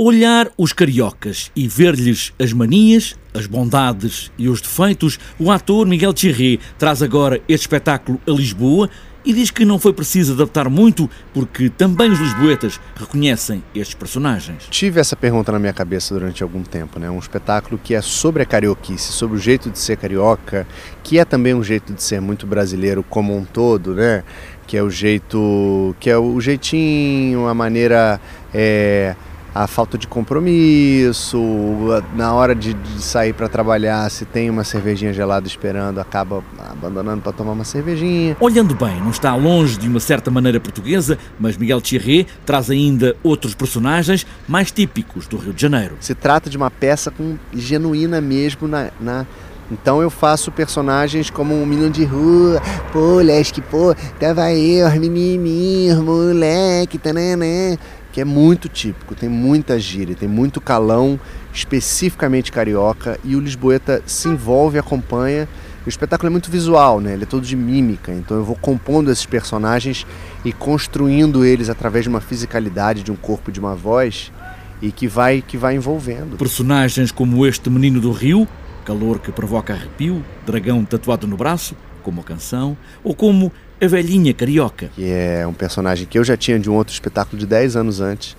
Olhar os cariocas e ver-lhes as manias, as bondades e os defeitos, o ator Miguel Thierry traz agora este espetáculo a Lisboa e diz que não foi preciso adaptar muito porque também os lisboetas reconhecem estes personagens. Tive essa pergunta na minha cabeça durante algum tempo, né? Um espetáculo que é sobre a carioquice, sobre o jeito de ser carioca, que é também um jeito de ser muito brasileiro como um todo, né? Que é o jeito, que é o jeitinho, a maneira é, a falta de compromisso, na hora de, de sair para trabalhar, se tem uma cervejinha gelada esperando, acaba abandonando para tomar uma cervejinha. Olhando bem, não está longe de uma certa maneira portuguesa, mas Miguel Thierry traz ainda outros personagens mais típicos do Rio de Janeiro. Se trata de uma peça com genuína mesmo na, na então eu faço personagens como um menino de rua, pô, Lesque, pô, tava eu, menininhos, moleque, tananã que é muito típico, tem muita gíria, tem muito calão especificamente carioca e o Lisboeta se envolve, acompanha. O espetáculo é muito visual, né? Ele é todo de mímica, então eu vou compondo esses personagens e construindo eles através de uma fisicalidade, de um corpo, de uma voz e que vai que vai envolvendo. Personagens como este menino do Rio, calor que provoca arrepio, dragão tatuado no braço, como a canção, ou como a velhinha carioca. Que é um personagem que eu já tinha de um outro espetáculo de 10 anos antes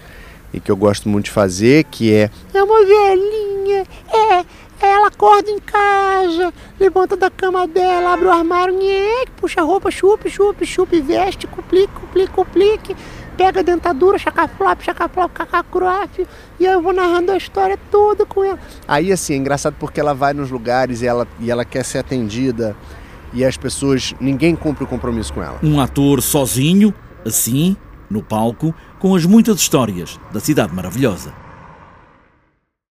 e que eu gosto muito de fazer, que é É uma velhinha, é, ela acorda em casa, levanta da cama dela, abre o armário, nhê, puxa a roupa, chupe, chupe, chupe, veste, cuplique, cuplique, cuplique, pega a dentadura, chacaflop, chacaflop, cacacrofe, e eu vou narrando a história toda com ela. Aí assim, é engraçado porque ela vai nos lugares e ela, e ela quer ser atendida e as pessoas, ninguém cumpre o compromisso com ela. Um ator sozinho, assim, no palco, com as muitas histórias da Cidade Maravilhosa.